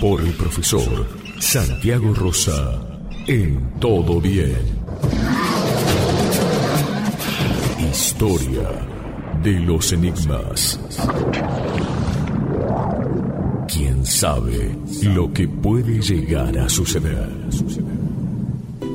Por el profesor Santiago Rosa en Todo Bien. Historia de los Enigmas. ¿Quién sabe lo que puede llegar a suceder?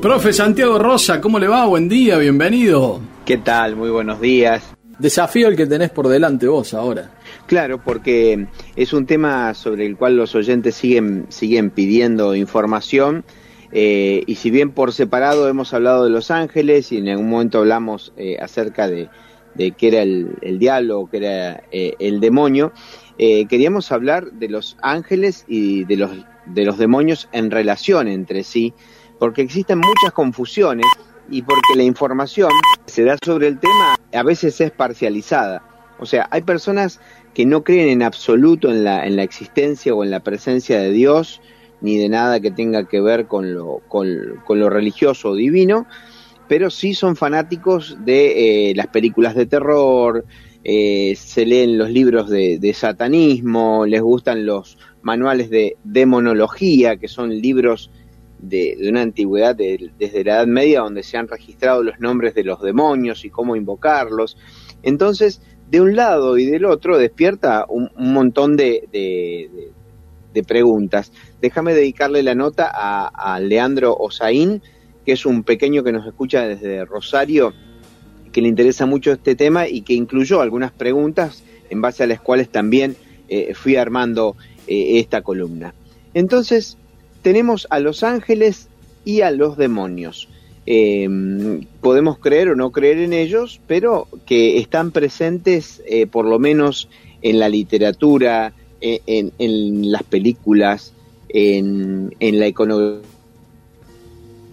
Profe Santiago Rosa, ¿cómo le va? Buen día, bienvenido. ¿Qué tal? Muy buenos días. Desafío el que tenés por delante vos ahora. Claro, porque es un tema sobre el cual los oyentes siguen, siguen pidiendo información. Eh, y si bien por separado hemos hablado de los ángeles y en algún momento hablamos eh, acerca de, de qué era el, el diablo, qué era eh, el demonio, queríamos hablar de los ángeles y de los, de los demonios en relación entre sí, porque existen muchas confusiones y porque la información se da sobre el tema a veces es parcializada. O sea, hay personas que no creen en absoluto en la, en la existencia o en la presencia de Dios, ni de nada que tenga que ver con lo, con, lo religioso o divino, pero sí son fanáticos de eh, las películas de terror, eh, se leen los libros de, de, satanismo, les gustan los manuales de demonología, que son libros de, de una antigüedad desde la Edad Media donde se han registrado los nombres de los demonios y cómo invocarlos. Entonces, de un lado y del otro despierta un, montón de, preguntas. Déjame dedicarle la nota a, a Leandro Osaín, que es un pequeño que nos escucha desde Rosario, que le interesa mucho este tema y que incluyó algunas preguntas en base a las cuales también eh, fui armando eh, esta columna. Entonces, tenemos a los ángeles y a los demonios. Eh, podemos creer o no creer en ellos, pero que están presentes eh, por lo menos en la literatura, en, en, las películas, en, en la iconografía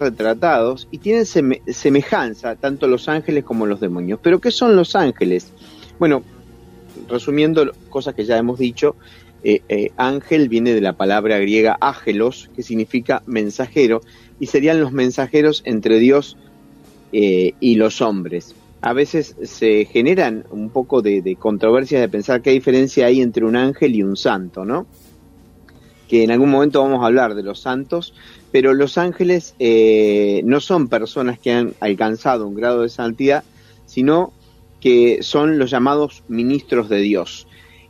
retratados y tienen seme semejanza tanto los ángeles como los demonios. Pero ¿qué son los ángeles? Bueno, resumiendo cosas que ya hemos dicho, eh, eh, ángel viene de la palabra griega ágelos, que significa mensajero, y serían los mensajeros entre Dios eh, y los hombres. A veces se generan un poco de, de controversias de pensar qué diferencia hay entre un ángel y un santo, ¿no? Que en algún momento vamos a hablar de los santos, pero los ángeles no son personas que han alcanzado un grado de santidad, sino que son los llamados ministros de Dios.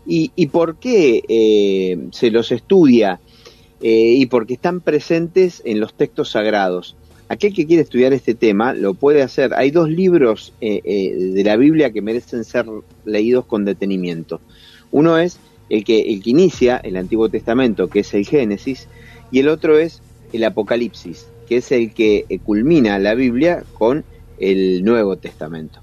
¿Y, y por qué eh, se los estudia? Eh, y porque están presentes en los textos sagrados. Aquel que quiere estudiar este tema lo puede hacer. Hay dos libros eh, eh, de la Biblia que merecen ser leídos con detenimiento. Uno es el que, el que inicia el Antiguo Testamento, que es el Génesis, y el otro es el Apocalipsis, que es el que culmina la Biblia con el Nuevo Testamento.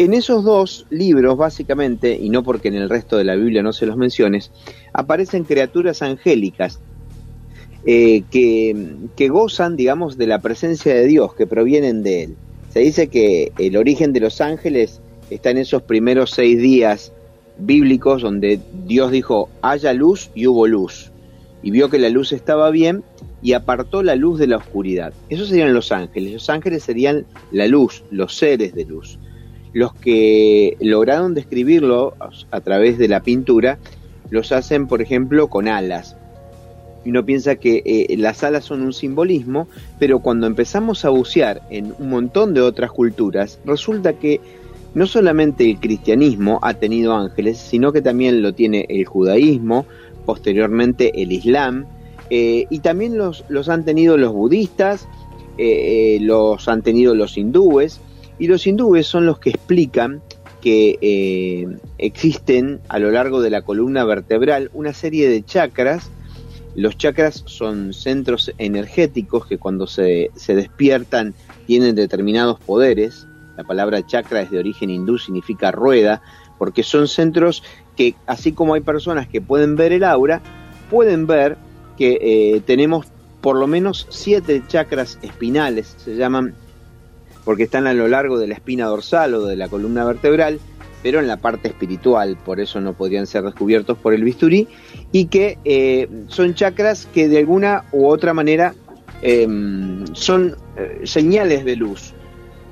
En esos dos libros, básicamente, y no porque en el resto de la Biblia no se los menciones, aparecen criaturas angélicas eh, que, que, gozan, digamos, de la presencia de Dios, que provienen de Él. Se dice que el origen de los ángeles está en esos primeros seis días bíblicos donde Dios dijo, haya luz y hubo luz. Y vio que la luz estaba bien y apartó la luz de la oscuridad. Esos serían los ángeles. Los ángeles serían la luz, los seres de luz los que lograron describirlo a través de la pintura los hacen, por ejemplo, con alas. Y uno piensa que eh, las alas son un simbolismo, pero cuando empezamos a bucear en un montón de otras culturas, resulta que no solamente el cristianismo ha tenido ángeles, sino que también lo tiene el judaísmo, posteriormente el islam, eh, y también los, los, han tenido los budistas, eh, los han tenido los hindúes, y los hindúes son los que explican que eh, existen a lo largo de la columna vertebral una serie de chakras. Los chakras son centros energéticos que cuando se, se despiertan tienen determinados poderes. La palabra chakra es de origen hindú, significa rueda, porque son centros que, así como hay personas que pueden ver el aura, pueden ver que eh, tenemos por lo menos siete chakras espinales, se llaman, porque están a lo largo de la espina dorsal o de la columna vertebral, pero en la parte espiritual, por eso no podrían ser descubiertos por el bisturí, y que eh, son chakras que de alguna u otra manera em, son eh, señales de luz,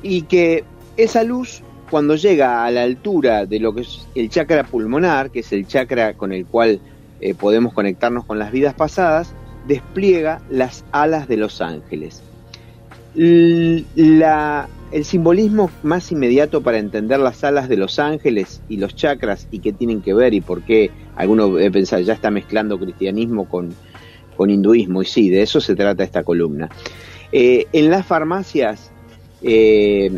y que esa luz cuando llega a la altura de lo que es el chakra pulmonar, que es el chakra con el cual eh, podemos conectarnos con las vidas pasadas, despliega las alas de los ángeles. La, el simbolismo más inmediato para entender las alas de los ángeles y los chakras y qué tienen que ver y por qué alguno debe pensar ya está mezclando cristianismo con, con hinduismo y sí, de eso se trata esta columna. Eh, en las farmacias eh,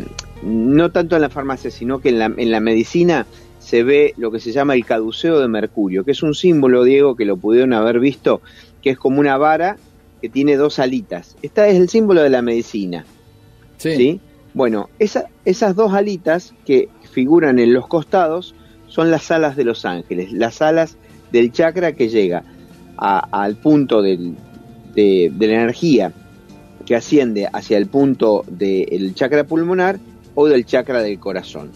no tanto en la farmacia, sino que en la, en la medicina se ve lo que se llama el caduceo de mercurio, que es un símbolo, Diego, que lo pudieron haber visto, que es como una vara que tiene dos alitas. Esta es el símbolo de la medicina. Sí. Bueno, esas dos alitas que figuran en los costados son las alas de los ángeles, las alas del chakra que llega al punto de, de, la energía que asciende hacia el punto del chakra pulmonar o del chakra del corazón.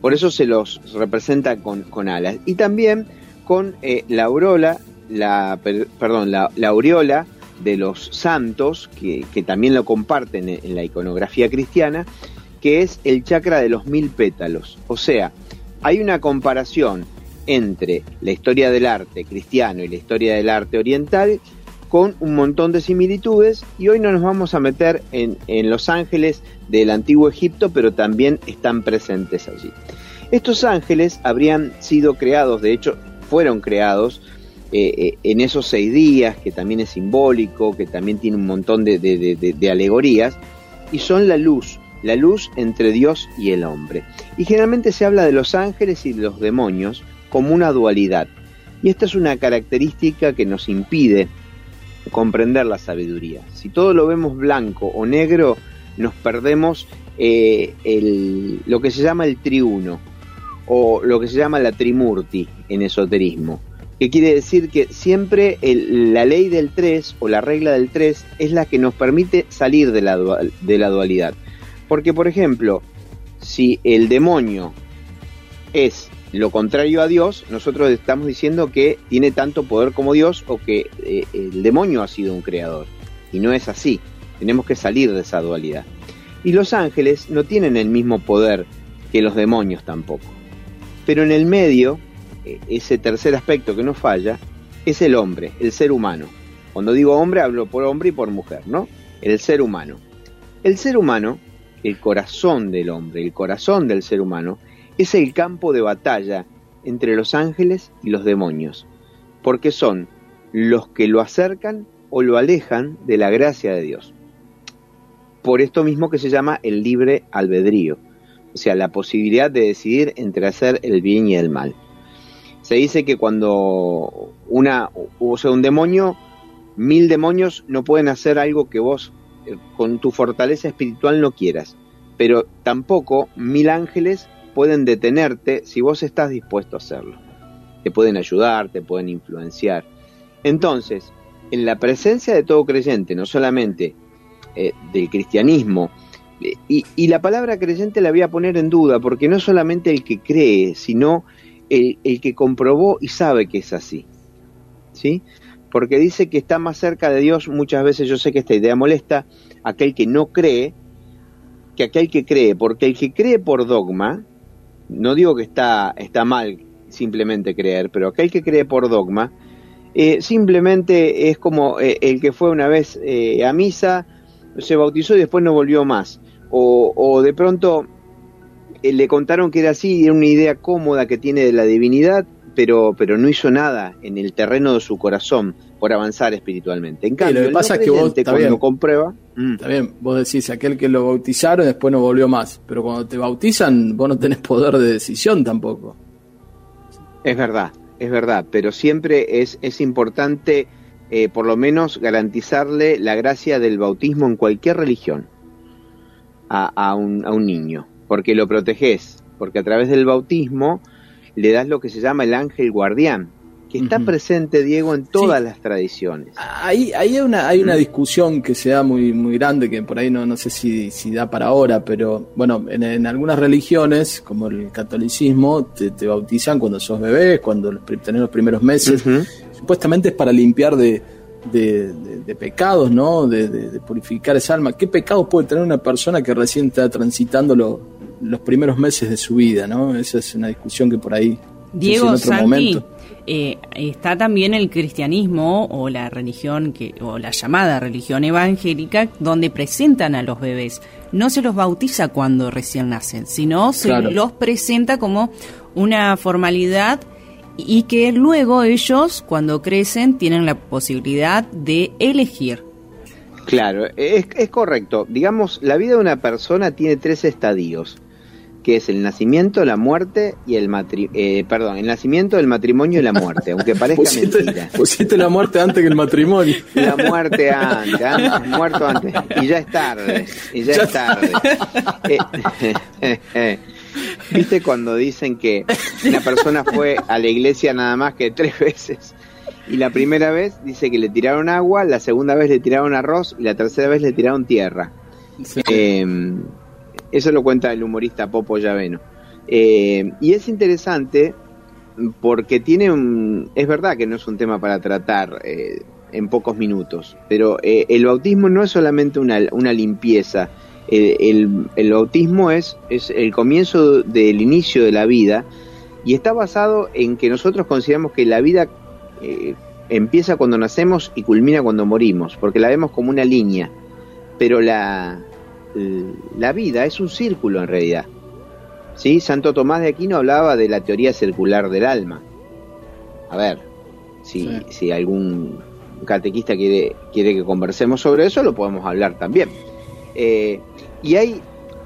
Por eso se los representa con, alas. Y también con eh, la aureola, la, perdón, la, aureola de los santos, que, también lo comparten en, la iconografía cristiana, que es el chakra de los mil pétalos. O sea, hay una comparación entre la historia del arte cristiano y la historia del arte oriental con un montón de similitudes y hoy no nos vamos a meter en, los ángeles del antiguo Egipto, pero también están presentes allí. Estos ángeles habrían sido creados, de hecho fueron creados eh, eh, en esos seis días, que también es simbólico, que también tiene un montón de, alegorías, y son la luz, la luz entre Dios y el hombre. Y generalmente se habla de los ángeles y de los demonios como una dualidad. Y esta es una característica que nos impide comprender la sabiduría. Si todo lo vemos blanco o negro, nos perdemos eh, lo que se llama el triuno o lo que se llama la trimurti en esoterismo, que quiere decir que siempre la ley del 3 o la regla del 3 es la que nos permite salir de la, dualidad. Porque, por ejemplo, si el demonio es lo contrario a Dios, nosotros estamos diciendo que tiene tanto poder como Dios o que eh, el demonio ha sido un creador. Y no es así. Tenemos que salir de esa dualidad. Y los ángeles no tienen el mismo poder que los demonios tampoco. Pero en el medio, ese tercer aspecto que no falla, es el hombre, el ser humano. Cuando digo hombre, hablo por hombre y por mujer, ¿no? El ser humano. El ser humano, el corazón del hombre, el corazón del ser humano, es el campo de batalla entre los ángeles y los demonios, porque son los que lo acercan o lo alejan de la gracia de Dios. Por esto mismo que se llama el libre albedrío, o sea, la posibilidad de decidir entre hacer el bien y el mal. Se dice que cuando una, o sea, un demonio, mil demonios no pueden hacer algo que vos eh, con tu fortaleza espiritual no quieras, pero tampoco mil ángeles pueden detenerte si vos estás dispuesto a hacerlo. Te pueden ayudar, te pueden influenciar. Entonces, en la presencia de todo creyente, no solamente eh, del cristianismo, eh, y, la palabra creyente la voy a poner en duda, porque no solamente el que cree, sino el, que comprobó y sabe que es así. ¿Sí? Porque dice que está más cerca de Dios, muchas veces yo sé que esta idea molesta, aquel que no cree, que aquel que cree, porque el que cree por dogma, no digo que está, está mal simplemente creer, pero aquel que cree por dogma, eh, simplemente es como eh, el que fue una vez eh, a misa, se bautizó y después no volvió más. O de pronto le contaron que era así, era una idea cómoda que tiene de la divinidad, pero, pero no hizo nada en el terreno de su corazón por avanzar espiritualmente. En cambio, lo que pasa es que vos cuando comprueba. Mm. Está bien, vos decís, aquel que lo bautizaron después no volvió más, pero cuando te bautizan vos no tenés poder de decisión tampoco. Es verdad, es verdad, pero siempre es, es importante eh, por lo menos garantizarle la gracia del bautismo en cualquier religión a, a, un, a un niño, porque lo proteges, porque a través del bautismo le das lo que se llama el ángel guardián, que está presente, Diego, en todas las tradiciones. Ahí, hay, una, hay una discusión que se da muy, muy grande, que por ahí no, no sé si, si da para ahora, pero bueno, en, algunas religiones, como el catolicismo, te, bautizan cuando sos bebé, cuando tenés los primeros meses. Supuestamente es para limpiar de, de, pecados, ¿no? De, purificar esa alma. ¿Qué pecados puede tener una persona que recién está transitando los primeros meses de su vida, ¿no? Esa es una discusión que por ahí... Diego Santi, eh, está también el cristianismo o la religión que o la llamada religión evangélica donde presentan a los bebés. No se los bautiza cuando recién nacen, sino se los presenta como una formalidad y que luego ellos cuando crecen tienen la posibilidad de elegir. Claro, es, es correcto. Digamos, la vida de una persona tiene tres estadios que es el nacimiento, la muerte y el matrimonio, eh, perdón, el nacimiento, el matrimonio y la muerte, aunque parezca mentira. Pusiste la muerte antes que el matrimonio. La muerte antes, antes muerto antes, y ya es tarde, y ya, es tarde. Eh, ¿Viste cuando dicen que una persona fue a la iglesia nada más que tres veces? Y la primera vez dice que le tiraron agua, la segunda vez le tiraron arroz y la tercera vez le tiraron tierra. Eh, eso lo cuenta el humorista Popo Llaveno. Eh, y es interesante porque tiene un... Es verdad que no es un tema para tratar eh, en pocos minutos, pero eh, el bautismo no es solamente una, limpieza. El, bautismo es, es el comienzo del inicio de la vida y está basado en que nosotros consideramos que la vida empieza cuando nacemos y culmina cuando morimos, porque la vemos como una línea, pero la, la vida es un círculo en realidad. ¿Sí? Santo Tomás de Aquino hablaba de la teoría circular del alma. A ver, si, si algún catequista quiere, quiere que conversemos sobre eso, lo podemos hablar también. Eh, y hay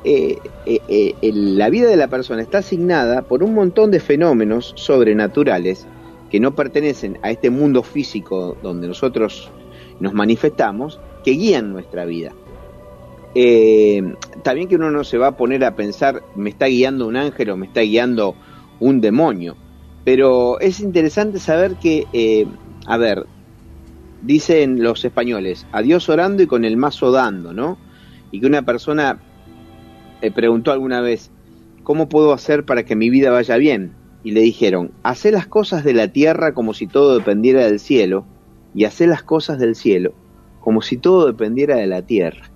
eh, eh, la vida de la persona está asignada por un montón de fenómenos sobrenaturales que no pertenecen a este mundo físico donde nosotros nos manifestamos, que guían nuestra vida. Eh, también que uno no se va a poner a pensar, me está guiando un ángel o me está guiando un demonio. Pero es interesante saber que, eh, a ver, dicen los españoles, a Dios orando y con el mazo dando, ¿no? Y que una persona eh, preguntó alguna vez, ¿cómo puedo hacer para que mi vida vaya bien? Y le dijeron, hace las cosas de la tierra como si todo dependiera del cielo, y hace las cosas del cielo como si todo dependiera de la tierra.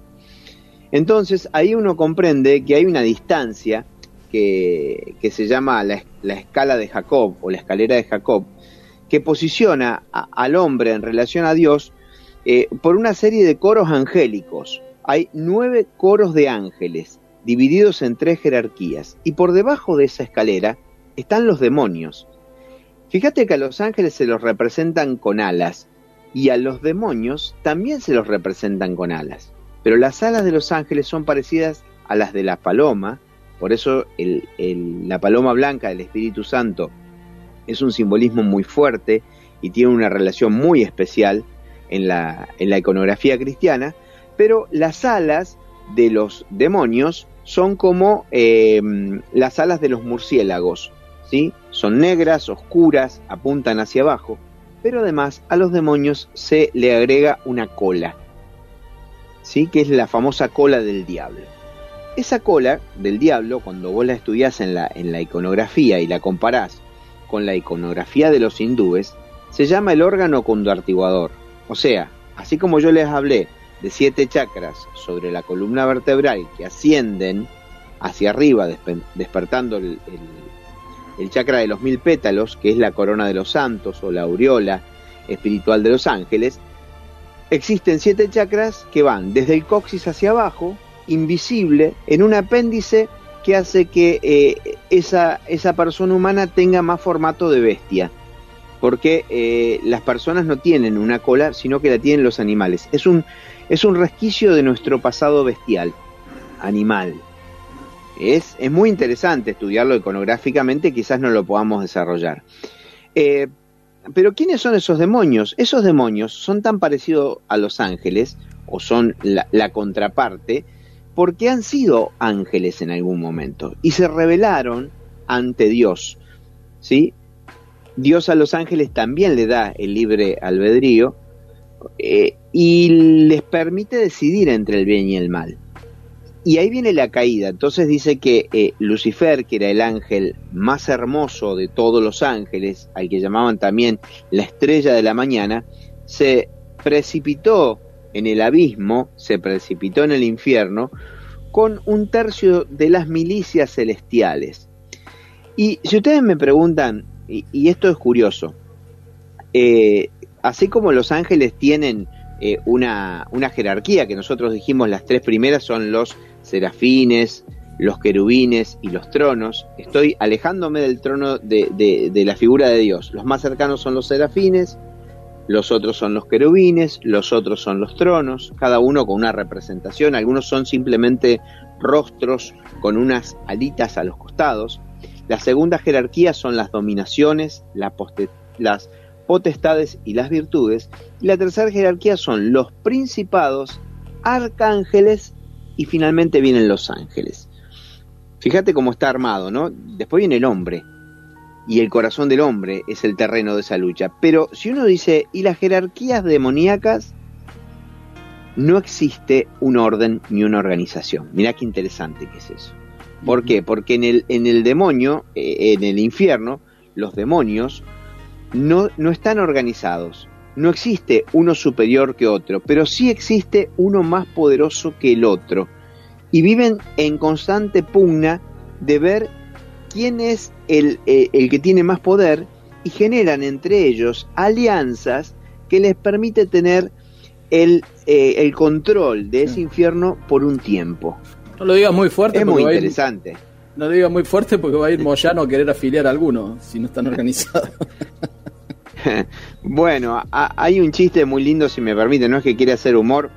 Entonces ahí uno comprende que hay una distancia que, se llama la, escala de Jacob o la escalera de Jacob, que posiciona al hombre en relación a Dios eh, por una serie de coros angélicos. Hay nueve coros de ángeles divididos en tres jerarquías y por debajo de esa escalera están los demonios. Fíjate que a los ángeles se los representan con alas y a los demonios también se los representan con alas. Pero las alas de los ángeles son parecidas a las de la paloma, por eso la paloma blanca del Espíritu Santo es un simbolismo muy fuerte y tiene una relación muy especial en la, iconografía cristiana, pero las alas de los demonios son como em, las alas de los murciélagos, ¿sí? Son negras, oscuras, apuntan hacia abajo, pero además a los demonios se le agrega una cola. ¿Sí? que es la famosa cola del diablo. Esa cola del diablo, cuando vos la estudiás en la, iconografía y la comparás con la iconografía de los hindúes, se llama el órgano conductiguador. O sea, así como yo les hablé de siete chakras sobre la columna vertebral que ascienden hacia arriba, despertando el, el, chakra de los mil pétalos, que es la corona de los santos o la aureola espiritual de los ángeles, Existen siete chakras que van desde el coxis hacia abajo, invisible, en un apéndice que hace que eh, esa, esa persona humana tenga más formato de bestia. Porque eh, las personas no tienen una cola, sino que la tienen los animales. Es un, es un resquicio de nuestro pasado bestial, animal. Es, es muy interesante estudiarlo iconográficamente, quizás no lo podamos desarrollar. Eh, pero ¿quiénes son esos demonios? Esos demonios son tan parecidos a los ángeles, o son la, contraparte, porque han sido ángeles en algún momento y se rebelaron ante Dios. ¿sí? Dios a los ángeles también le da el libre albedrío eh, y les permite decidir entre el bien y el mal. Y ahí viene la caída. Entonces dice que eh, Lucifer, que era el ángel más hermoso de todos los ángeles, al que llamaban también la estrella de la mañana, se precipitó en el abismo, se precipitó en el infierno, con un tercio de las milicias celestiales. Y si ustedes me preguntan, y, esto es curioso, eh, así como los ángeles tienen eh, una, una, jerarquía, que nosotros dijimos las tres primeras son los serafines, los querubines y los tronos, estoy alejándome del trono de, de la figura de Dios. Los más cercanos son los serafines, los otros son los querubines, los otros son los tronos, cada uno con una representación, algunos son simplemente rostros con unas alitas a los costados. La segunda jerarquía son las dominaciones, las potestades y las virtudes. Y la tercera jerarquía son los principados, arcángeles y finalmente vienen los ángeles. Fíjate cómo está armado, ¿no? Después viene el hombre, y el corazón del hombre es el terreno de esa lucha. Pero si uno dice, ¿y las jerarquías demoníacas? No existe un orden ni una organización. Mirá qué interesante que es eso. ¿Por qué? Porque en el, en el demonio, eh, en el infierno, los demonios no, no están organizados. No existe uno superior que otro, pero sí existe uno más poderoso que el otro. Y viven en constante pugna de ver quién es el, eh, el que tiene más poder y generan entre ellos alianzas que les permite tener el, eh, el control de ese infierno por un tiempo. No lo digas muy fuerte. Es muy interesante. no lo digas muy fuerte porque va a ir Moyano a querer afiliar a alguno si no están organizados. bueno, hay un chiste muy lindo, si me permite, no es que quiere hacer humor,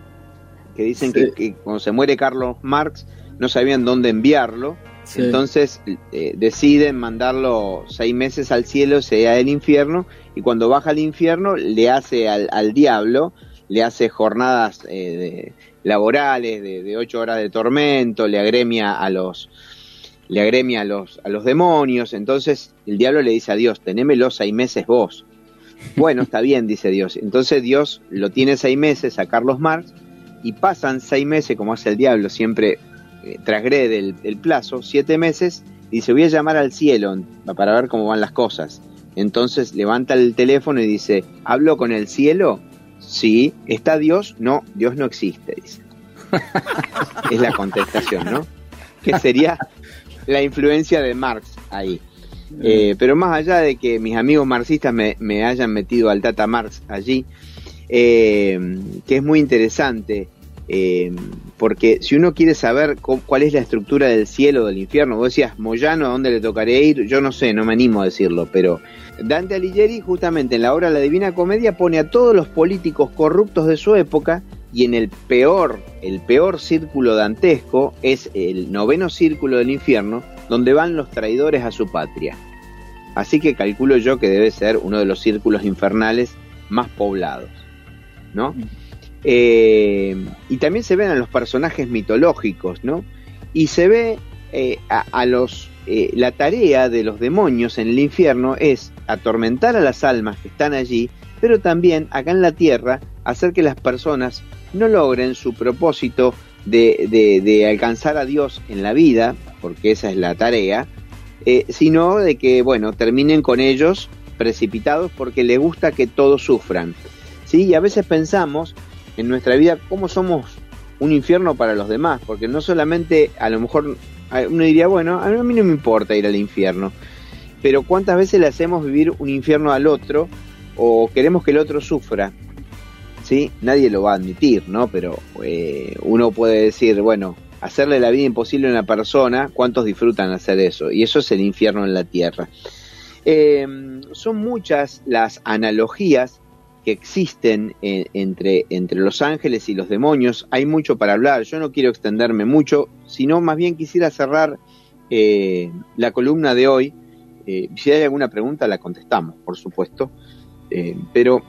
que dicen que, que, cuando se muere Carlos Marx no sabían dónde enviarlo. Entonces eh, deciden mandarlo seis meses al cielo, sea el infierno, y cuando baja al infierno le hace al, diablo, le hace jornadas eh, laborales de, ocho horas de tormento, le agremia a los le agremia a los, a los demonios, entonces el diablo le dice a Dios, tenémelo seis meses vos. Bueno, está bien, dice Dios. Entonces Dios lo tiene seis meses a Carlos Marx y pasan seis meses, como hace el diablo, siempre eh, trasgrede el, plazo, siete meses, dice voy a llamar al cielo para ver cómo van las cosas. Entonces levanta el teléfono y dice, ¿hablo con el cielo? Sí. ¿Está Dios? No, Dios no existe, dice. es la contestación, ¿no? Que sería la influencia de Marx ahí. Eh, pero más allá de que mis amigos marxistas me, hayan metido al Tata Marx allí, eh, que es muy interesante, eh, porque si uno quiere saber cuál es la estructura del cielo o del infierno, vos decías, Moyano, ¿a dónde le tocaría ir? Yo no sé, no me animo a decirlo, pero Dante Alighieri justamente en la obra La Divina Comedia pone a todos los políticos corruptos de su época y en el peor, el peor círculo dantesco es el noveno círculo del infierno, donde van los traidores a su patria. Así que calculo yo que debe ser uno de los círculos infernales más poblados, ¿no? Eh, y también se ven a los personajes mitológicos, ¿no? Y se ve eh, a, los eh, la tarea de los demonios en el infierno es atormentar a las almas que están allí, pero también acá en la tierra hacer que las personas no logren su propósito de, de, alcanzar a Dios en la vida, porque esa es la tarea, sino de que, bueno, terminen con ellos precipitados porque les gusta que todos sufran. ¿sí? Y a veces pensamos en nuestra vida cómo somos un infierno para los demás, porque no solamente a lo mejor uno diría, bueno, a mí no me importa ir al infierno, pero cuántas veces le hacemos vivir un infierno al otro o queremos que el otro sufra. ¿Sí? Nadie lo va a admitir, ¿no? Pero eh, uno puede decir, bueno, hacerle la vida imposible a una persona, ¿cuántos disfrutan hacer eso? Y eso es el infierno en la tierra. Eh, son muchas las analogías que existen entre, entre los ángeles y los demonios. Hay mucho para hablar, yo no quiero extenderme mucho, sino más bien quisiera cerrar eh, la columna de hoy. Eh, si hay alguna pregunta la contestamos, por supuesto. Eh, pero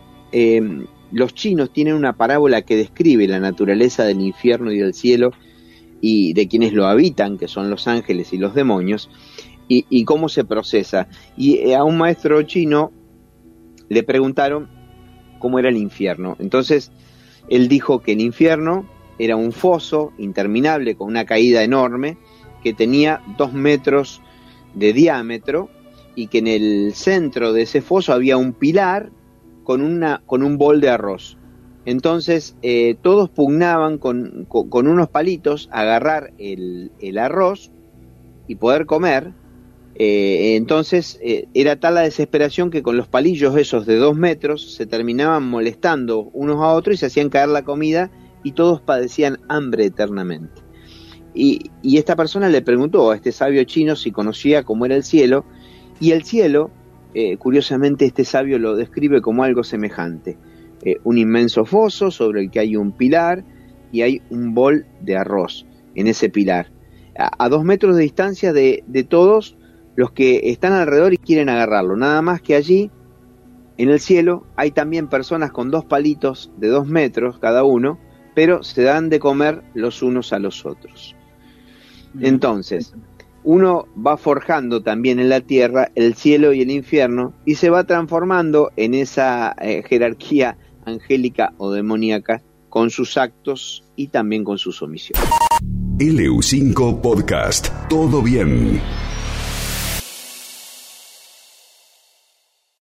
los chinos tienen una parábola que describe la naturaleza del infierno y del cielo y de quienes lo habitan, que son los ángeles y los demonios, y, cómo se procesa. Y a un maestro chino le preguntaron cómo era el infierno. Entonces, él dijo que el infierno era un foso interminable con una caída enorme que tenía dos metros de diámetro y que en el centro de ese foso había un pilar con, una, con un bol de arroz. Entonces eh, todos pugnaban con, unos palitos agarrar el, arroz y poder comer. Eh, entonces eh, era tal la desesperación que con los palillos esos de dos metros se terminaban molestando unos a otros y se hacían caer la comida y todos padecían hambre eternamente. Y, y esta persona le preguntó a este sabio chino si conocía cómo era el cielo y el cielo, curiosamente este sabio lo describe como algo semejante eh, un inmenso foso sobre el que hay un pilar y hay un bol de arroz en ese pilar. A, dos metros de distancia de, todos los que están alrededor y quieren agarrarlo. Nada más que allí, en el cielo, hay también personas con dos palitos de dos metros cada uno, pero se dan de comer los unos a los otros. Entonces, uno va forjando también en la tierra el cielo y el infierno y se va transformando en esa eh, jerarquía angélica o demoníaca con sus actos y también con sus omisiones. LU5 Podcast. Todo bien.